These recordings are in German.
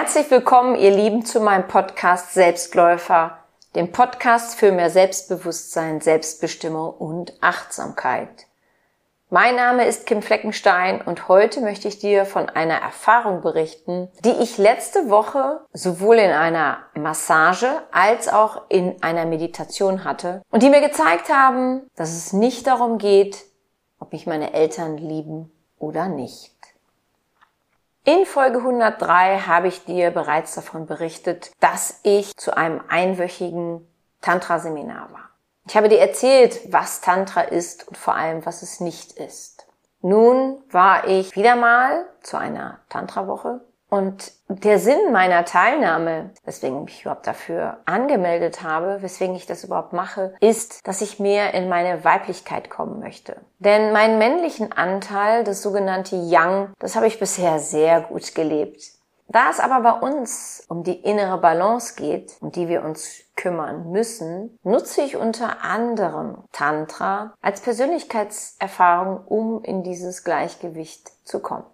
Herzlich willkommen, ihr Lieben, zu meinem Podcast Selbstläufer, dem Podcast für mehr Selbstbewusstsein, Selbstbestimmung und Achtsamkeit. Mein Name ist Kim Fleckenstein und heute möchte ich dir von einer Erfahrung berichten, die ich letzte Woche sowohl in einer Massage als auch in einer Meditation hatte und die mir gezeigt haben, dass es nicht darum geht, ob mich meine Eltern lieben oder nicht. In Folge 103 habe ich dir bereits davon berichtet, dass ich zu einem einwöchigen Tantra-Seminar war. Ich habe dir erzählt, was Tantra ist und vor allem, was es nicht ist. Nun war ich wieder mal zu einer Tantra-Woche und der Sinn meiner Teilnahme, weswegen ich mich überhaupt dafür angemeldet habe, weswegen ich das überhaupt mache, ist, dass ich mehr in meine Weiblichkeit kommen möchte. Denn meinen männlichen Anteil, das sogenannte Yang, das habe ich bisher sehr gut gelebt. Da es aber bei uns um die innere Balance geht, um die wir uns kümmern müssen, nutze ich unter anderem Tantra als Persönlichkeitserfahrung, um in dieses Gleichgewicht zu kommen.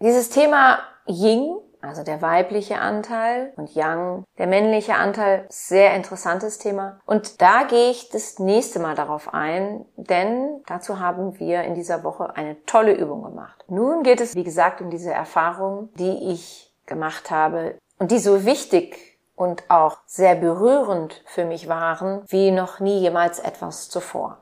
Dieses Thema Ying, also der weibliche Anteil, und Yang, der männliche Anteil, sehr interessantes Thema. Und da gehe ich das nächste Mal darauf ein, denn dazu haben wir in dieser Woche eine tolle Übung gemacht. Nun geht es, wie gesagt, um diese Erfahrung, die ich gemacht habe und die so wichtig und auch sehr berührend für mich waren, wie noch nie jemals etwas zuvor.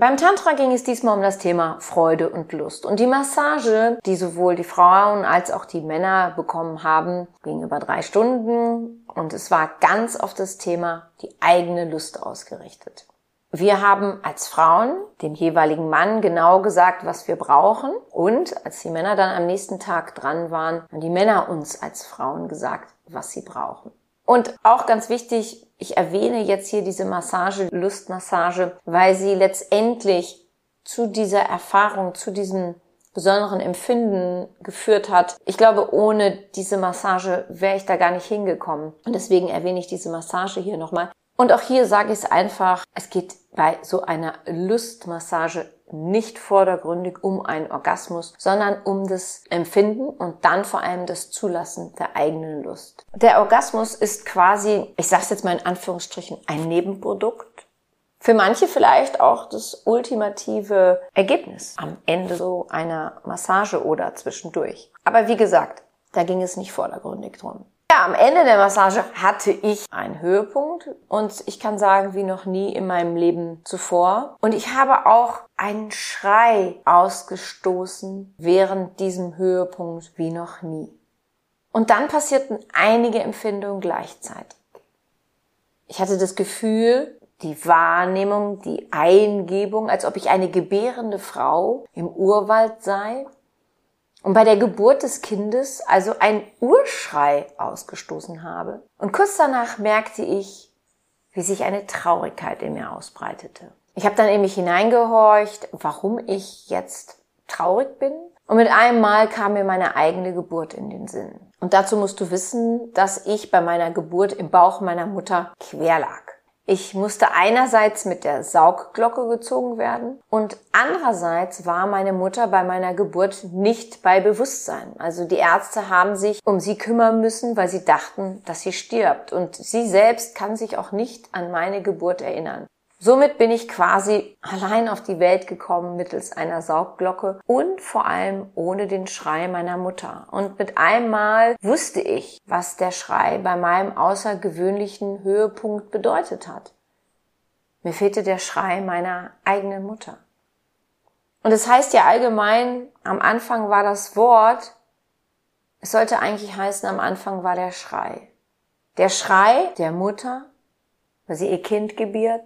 Beim Tantra ging es diesmal um das Thema Freude und Lust. Und die Massage, die sowohl die Frauen als auch die Männer bekommen haben, ging über drei Stunden und es war ganz auf das Thema die eigene Lust ausgerichtet. Wir haben als Frauen dem jeweiligen Mann genau gesagt, was wir brauchen. Und als die Männer dann am nächsten Tag dran waren, haben die Männer uns als Frauen gesagt, was sie brauchen. Und auch ganz wichtig, ich erwähne jetzt hier diese Massage, Lustmassage, weil sie letztendlich zu dieser Erfahrung, zu diesem besonderen Empfinden geführt hat. Ich glaube, ohne diese Massage wäre ich da gar nicht hingekommen. Und deswegen erwähne ich diese Massage hier nochmal. Und auch hier sage ich es einfach, es geht bei so einer Lustmassage nicht vordergründig um einen Orgasmus, sondern um das Empfinden und dann vor allem das Zulassen der eigenen Lust. Der Orgasmus ist quasi, ich sage es jetzt mal in Anführungsstrichen, ein Nebenprodukt. Für manche vielleicht auch das ultimative Ergebnis am Ende so einer Massage oder zwischendurch. Aber wie gesagt, da ging es nicht vordergründig drum. Ja, am Ende der Massage hatte ich einen Höhepunkt und ich kann sagen, wie noch nie in meinem Leben zuvor. Und ich habe auch einen Schrei ausgestoßen während diesem Höhepunkt wie noch nie. Und dann passierten einige Empfindungen gleichzeitig. Ich hatte das Gefühl, die Wahrnehmung, die Eingebung, als ob ich eine gebärende Frau im Urwald sei und bei der Geburt des Kindes also ein Urschrei ausgestoßen habe. Und kurz danach merkte ich, wie sich eine Traurigkeit in mir ausbreitete. Ich habe dann in mich hineingehorcht, warum ich jetzt traurig bin. Und mit einem Mal kam mir meine eigene Geburt in den Sinn. Und dazu musst du wissen, dass ich bei meiner Geburt im Bauch meiner Mutter quer lag. Ich musste einerseits mit der Saugglocke gezogen werden und andererseits war meine Mutter bei meiner Geburt nicht bei Bewusstsein. Also die Ärzte haben sich um sie kümmern müssen, weil sie dachten, dass sie stirbt. Und sie selbst kann sich auch nicht an meine Geburt erinnern. Somit bin ich quasi allein auf die Welt gekommen mittels einer Saugglocke und vor allem ohne den Schrei meiner Mutter. Und mit einmal wusste ich, was der Schrei bei meinem außergewöhnlichen Höhepunkt bedeutet hat. Mir fehlte der Schrei meiner eigenen Mutter. Und es das heißt ja allgemein, am Anfang war das Wort, es sollte eigentlich heißen, am Anfang war der Schrei. Der Schrei der Mutter, weil sie ihr Kind gebiert,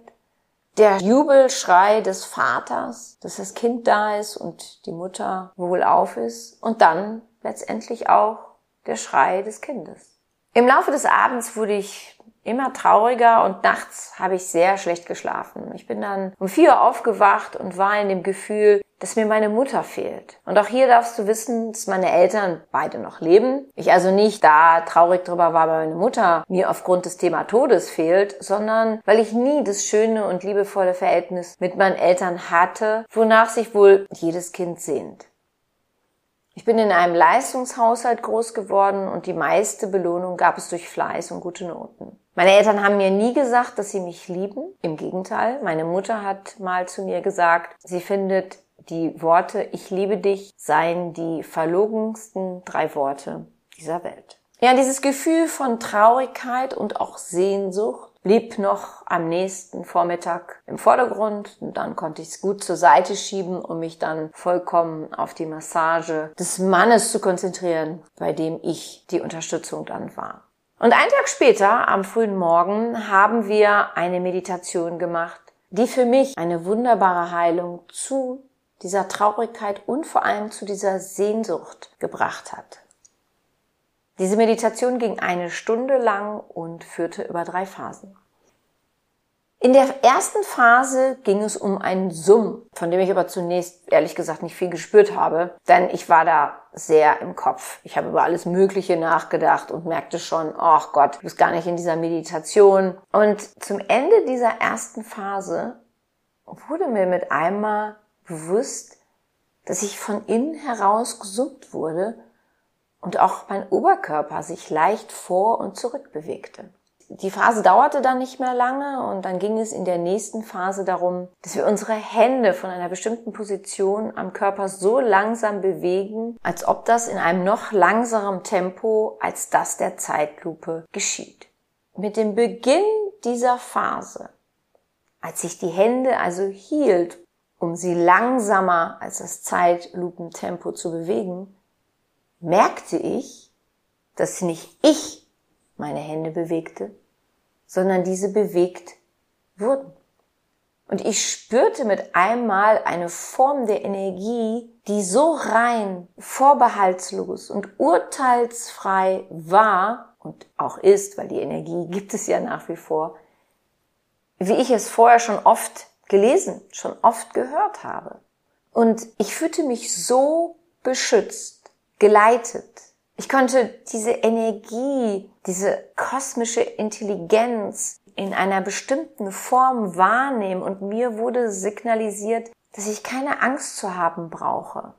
der Jubelschrei des Vaters, dass das Kind da ist und die Mutter wohlauf ist und dann letztendlich auch der Schrei des Kindes. Im Laufe des Abends wurde ich immer trauriger und nachts habe ich sehr schlecht geschlafen. Ich bin dann um vier Uhr aufgewacht und war in dem Gefühl, dass mir meine Mutter fehlt. Und auch hier darfst du wissen, dass meine Eltern beide noch leben. Ich also nicht da traurig drüber war, weil meine Mutter mir aufgrund des Thema Todes fehlt, sondern weil ich nie das schöne und liebevolle Verhältnis mit meinen Eltern hatte, wonach sich wohl jedes Kind sehnt. Ich bin in einem Leistungshaushalt groß geworden und die meiste Belohnung gab es durch Fleiß und gute Noten. Meine Eltern haben mir nie gesagt, dass sie mich lieben. Im Gegenteil, meine Mutter hat mal zu mir gesagt, sie findet die Worte Ich liebe dich seien die verlogensten drei Worte dieser Welt. Ja, dieses Gefühl von Traurigkeit und auch Sehnsucht blieb noch am nächsten Vormittag im Vordergrund und dann konnte ich es gut zur Seite schieben, um mich dann vollkommen auf die Massage des Mannes zu konzentrieren, bei dem ich die Unterstützung dann war. Und einen Tag später, am frühen Morgen, haben wir eine Meditation gemacht, die für mich eine wunderbare Heilung zu dieser Traurigkeit und vor allem zu dieser Sehnsucht gebracht hat. Diese Meditation ging eine Stunde lang und führte über drei Phasen. In der ersten Phase ging es um einen Summ, von dem ich aber zunächst ehrlich gesagt nicht viel gespürt habe, denn ich war da sehr im Kopf. Ich habe über alles Mögliche nachgedacht und merkte schon, ach Gott, du bist gar nicht in dieser Meditation. Und zum Ende dieser ersten Phase wurde mir mit einmal bewusst, dass ich von innen heraus gesummt wurde und auch mein Oberkörper sich leicht vor und zurück bewegte. Die Phase dauerte dann nicht mehr lange und dann ging es in der nächsten Phase darum, dass wir unsere Hände von einer bestimmten Position am Körper so langsam bewegen, als ob das in einem noch langsameren Tempo als das der Zeitlupe geschieht. Mit dem Beginn dieser Phase, als sich die Hände also hielt, um sie langsamer als das Zeitlupentempo zu bewegen, merkte ich, dass nicht ich meine Hände bewegte, sondern diese bewegt wurden. Und ich spürte mit einmal eine Form der Energie, die so rein, vorbehaltslos und urteilsfrei war und auch ist, weil die Energie gibt es ja nach wie vor, wie ich es vorher schon oft gelesen, schon oft gehört habe. Und ich fühlte mich so beschützt, geleitet. Ich konnte diese Energie, diese kosmische Intelligenz in einer bestimmten Form wahrnehmen und mir wurde signalisiert, dass ich keine Angst zu haben brauche,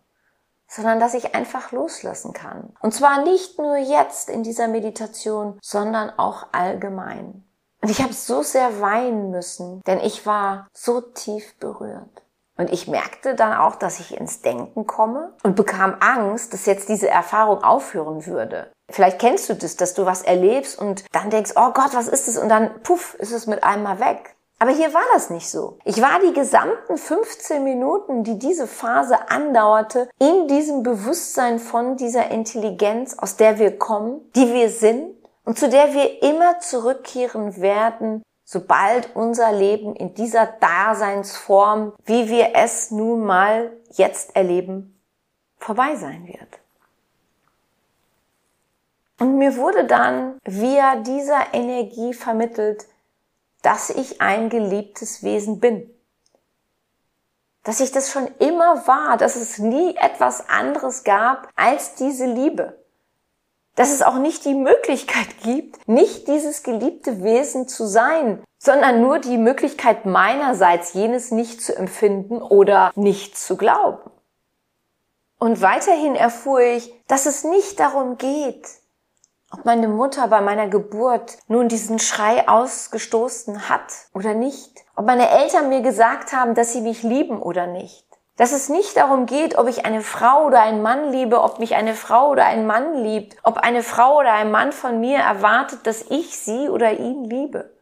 sondern dass ich einfach loslassen kann. Und zwar nicht nur jetzt in dieser Meditation, sondern auch allgemein. Und ich habe so sehr weinen müssen, denn ich war so tief berührt. Und ich merkte dann auch, dass ich ins Denken komme und bekam Angst, dass jetzt diese Erfahrung aufhören würde. Vielleicht kennst du das, dass du was erlebst und dann denkst, oh Gott, was ist es? Und dann, puff, ist es mit einmal weg. Aber hier war das nicht so. Ich war die gesamten 15 Minuten, die diese Phase andauerte, in diesem Bewusstsein von dieser Intelligenz, aus der wir kommen, die wir sind und zu der wir immer zurückkehren werden, sobald unser Leben in dieser Daseinsform, wie wir es nun mal jetzt erleben, vorbei sein wird. Und mir wurde dann via dieser Energie vermittelt, dass ich ein geliebtes Wesen bin. Dass ich das schon immer war, dass es nie etwas anderes gab als diese Liebe dass es auch nicht die Möglichkeit gibt, nicht dieses geliebte Wesen zu sein, sondern nur die Möglichkeit meinerseits, jenes nicht zu empfinden oder nicht zu glauben. Und weiterhin erfuhr ich, dass es nicht darum geht, ob meine Mutter bei meiner Geburt nun diesen Schrei ausgestoßen hat oder nicht, ob meine Eltern mir gesagt haben, dass sie mich lieben oder nicht dass es nicht darum geht, ob ich eine Frau oder einen Mann liebe, ob mich eine Frau oder ein Mann liebt, ob eine Frau oder ein Mann von mir erwartet, dass ich sie oder ihn liebe.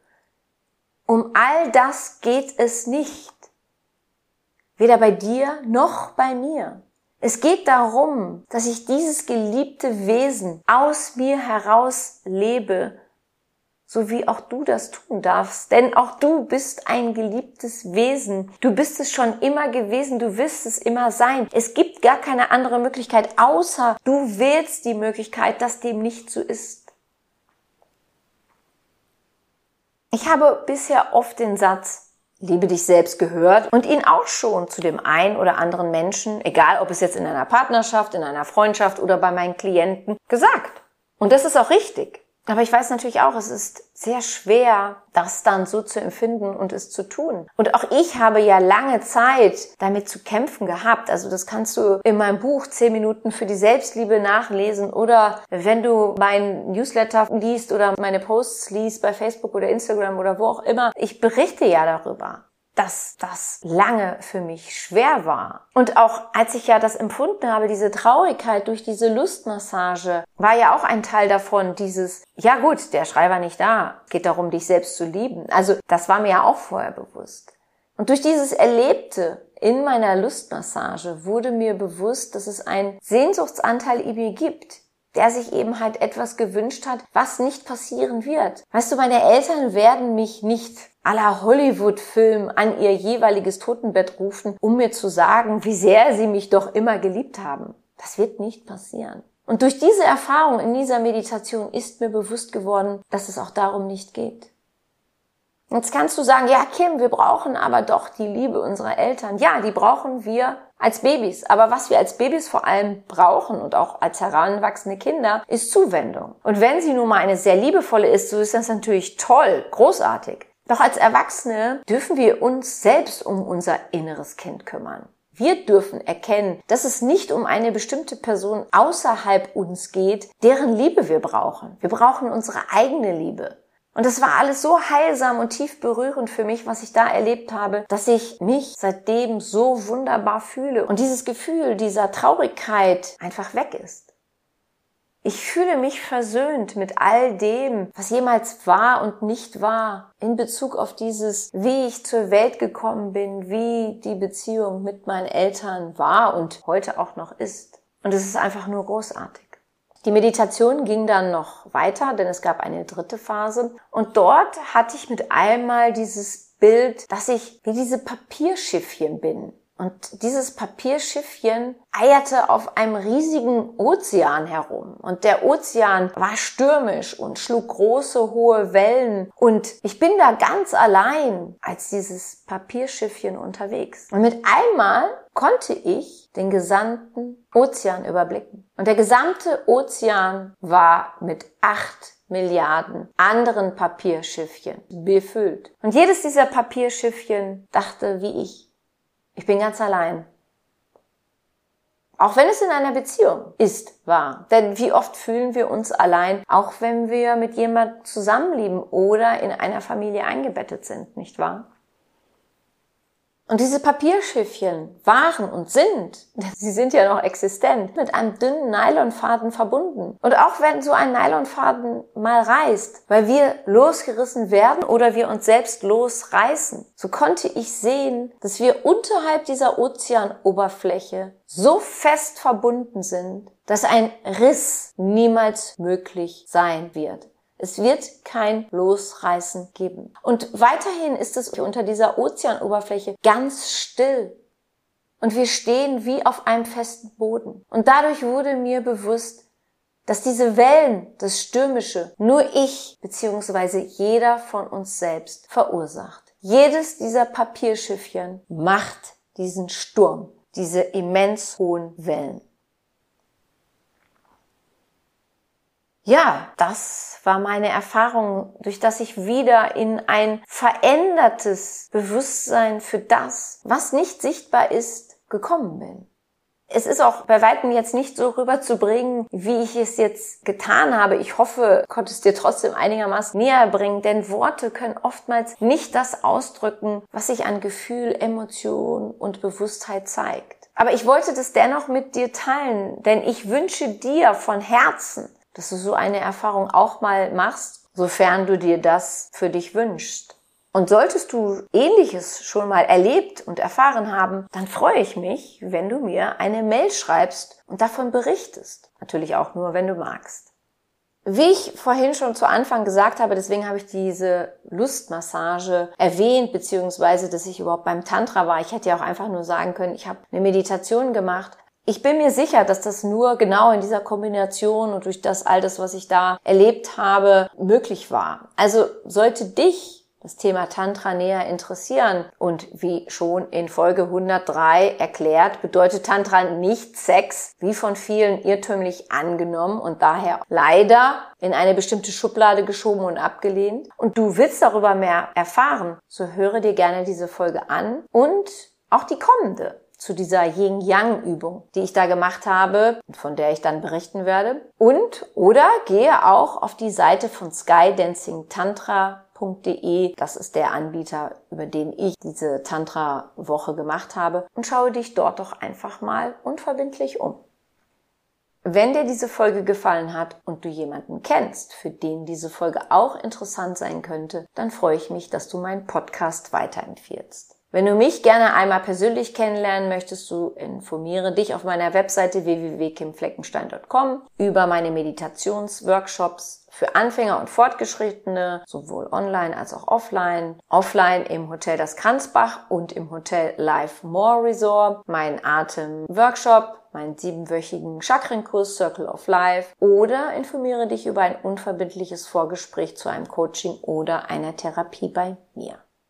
Um all das geht es nicht. Weder bei dir noch bei mir. Es geht darum, dass ich dieses geliebte Wesen aus mir heraus lebe so wie auch du das tun darfst. Denn auch du bist ein geliebtes Wesen. Du bist es schon immer gewesen, du wirst es immer sein. Es gibt gar keine andere Möglichkeit, außer du wählst die Möglichkeit, dass dem nicht so ist. Ich habe bisher oft den Satz, Liebe dich selbst gehört und ihn auch schon zu dem einen oder anderen Menschen, egal ob es jetzt in einer Partnerschaft, in einer Freundschaft oder bei meinen Klienten, gesagt. Und das ist auch richtig. Aber ich weiß natürlich auch, es ist sehr schwer, das dann so zu empfinden und es zu tun. Und auch ich habe ja lange Zeit damit zu kämpfen gehabt. Also das kannst du in meinem Buch 10 Minuten für die Selbstliebe nachlesen oder wenn du mein Newsletter liest oder meine Posts liest bei Facebook oder Instagram oder wo auch immer. Ich berichte ja darüber dass das lange für mich schwer war. Und auch als ich ja das empfunden habe, diese Traurigkeit durch diese Lustmassage, war ja auch ein Teil davon, dieses, ja gut, der Schrei war nicht da, geht darum, dich selbst zu lieben. Also das war mir ja auch vorher bewusst. Und durch dieses Erlebte in meiner Lustmassage wurde mir bewusst, dass es einen Sehnsuchtsanteil in mir gibt, der sich eben halt etwas gewünscht hat, was nicht passieren wird. Weißt du, meine Eltern werden mich nicht aller Hollywood-Film an ihr jeweiliges Totenbett rufen, um mir zu sagen, wie sehr sie mich doch immer geliebt haben. Das wird nicht passieren. Und durch diese Erfahrung in dieser Meditation ist mir bewusst geworden, dass es auch darum nicht geht. Jetzt kannst du sagen, ja Kim, wir brauchen aber doch die Liebe unserer Eltern. Ja, die brauchen wir als Babys. Aber was wir als Babys vor allem brauchen und auch als heranwachsende Kinder, ist Zuwendung. Und wenn sie nun mal eine sehr liebevolle ist, so ist das natürlich toll, großartig. Doch als Erwachsene dürfen wir uns selbst um unser inneres Kind kümmern. Wir dürfen erkennen, dass es nicht um eine bestimmte Person außerhalb uns geht, deren Liebe wir brauchen. Wir brauchen unsere eigene Liebe. Und es war alles so heilsam und tief berührend für mich, was ich da erlebt habe, dass ich mich seitdem so wunderbar fühle und dieses Gefühl dieser Traurigkeit einfach weg ist. Ich fühle mich versöhnt mit all dem, was jemals war und nicht war, in Bezug auf dieses, wie ich zur Welt gekommen bin, wie die Beziehung mit meinen Eltern war und heute auch noch ist. Und es ist einfach nur großartig. Die Meditation ging dann noch weiter, denn es gab eine dritte Phase. Und dort hatte ich mit einmal dieses Bild, dass ich wie diese Papierschiffchen bin. Und dieses Papierschiffchen eierte auf einem riesigen Ozean herum. Und der Ozean war stürmisch und schlug große, hohe Wellen. Und ich bin da ganz allein als dieses Papierschiffchen unterwegs. Und mit einmal konnte ich den gesamten Ozean überblicken. Und der gesamte Ozean war mit acht Milliarden anderen Papierschiffchen befüllt. Und jedes dieser Papierschiffchen dachte wie ich, ich bin ganz allein. Auch wenn es in einer Beziehung ist, wahr. Denn wie oft fühlen wir uns allein, auch wenn wir mit jemand zusammenleben oder in einer Familie eingebettet sind, nicht wahr? Und diese Papierschiffchen waren und sind, sie sind ja noch existent, mit einem dünnen Nylonfaden verbunden. Und auch wenn so ein Nylonfaden mal reißt, weil wir losgerissen werden oder wir uns selbst losreißen, so konnte ich sehen, dass wir unterhalb dieser Ozeanoberfläche so fest verbunden sind, dass ein Riss niemals möglich sein wird. Es wird kein Losreißen geben. Und weiterhin ist es unter dieser Ozeanoberfläche ganz still. Und wir stehen wie auf einem festen Boden. Und dadurch wurde mir bewusst, dass diese Wellen, das Stürmische, nur ich bzw. jeder von uns selbst verursacht. Jedes dieser Papierschiffchen macht diesen Sturm, diese immens hohen Wellen. Ja, das war meine Erfahrung, durch das ich wieder in ein verändertes Bewusstsein für das, was nicht sichtbar ist, gekommen bin. Es ist auch bei weitem jetzt nicht so rüberzubringen, wie ich es jetzt getan habe. Ich hoffe, konnte es dir trotzdem einigermaßen näher bringen, denn Worte können oftmals nicht das ausdrücken, was sich an Gefühl, Emotion und Bewusstheit zeigt. Aber ich wollte das dennoch mit dir teilen, denn ich wünsche dir von Herzen, dass du so eine Erfahrung auch mal machst, sofern du dir das für dich wünschst. Und solltest du ähnliches schon mal erlebt und erfahren haben, dann freue ich mich, wenn du mir eine Mail schreibst und davon berichtest. Natürlich auch nur, wenn du magst. Wie ich vorhin schon zu Anfang gesagt habe, deswegen habe ich diese Lustmassage erwähnt, beziehungsweise, dass ich überhaupt beim Tantra war. Ich hätte ja auch einfach nur sagen können, ich habe eine Meditation gemacht ich bin mir sicher, dass das nur genau in dieser Kombination und durch das all das, was ich da erlebt habe, möglich war. Also sollte dich das Thema Tantra näher interessieren. Und wie schon in Folge 103 erklärt, bedeutet Tantra nicht Sex, wie von vielen irrtümlich angenommen und daher leider in eine bestimmte Schublade geschoben und abgelehnt. Und du willst darüber mehr erfahren, so höre dir gerne diese Folge an und auch die kommende zu dieser Yin-Yang-Übung, die ich da gemacht habe, von der ich dann berichten werde. Und oder gehe auch auf die Seite von Sky Dancing Tantra tantra.de. Das ist der Anbieter, über den ich diese Tantra-Woche gemacht habe. Und schaue dich dort doch einfach mal unverbindlich um. Wenn dir diese Folge gefallen hat und du jemanden kennst, für den diese Folge auch interessant sein könnte, dann freue ich mich, dass du meinen Podcast weiterempfiehlst. Wenn du mich gerne einmal persönlich kennenlernen möchtest, du informiere dich auf meiner Webseite www.kimfleckenstein.com über meine Meditationsworkshops für Anfänger und Fortgeschrittene, sowohl online als auch offline. Offline im Hotel Das Kranzbach und im Hotel Life More Resort, mein Atem-Workshop, meinen siebenwöchigen Chakrenkurs Circle of Life oder informiere dich über ein unverbindliches Vorgespräch zu einem Coaching oder einer Therapie bei mir.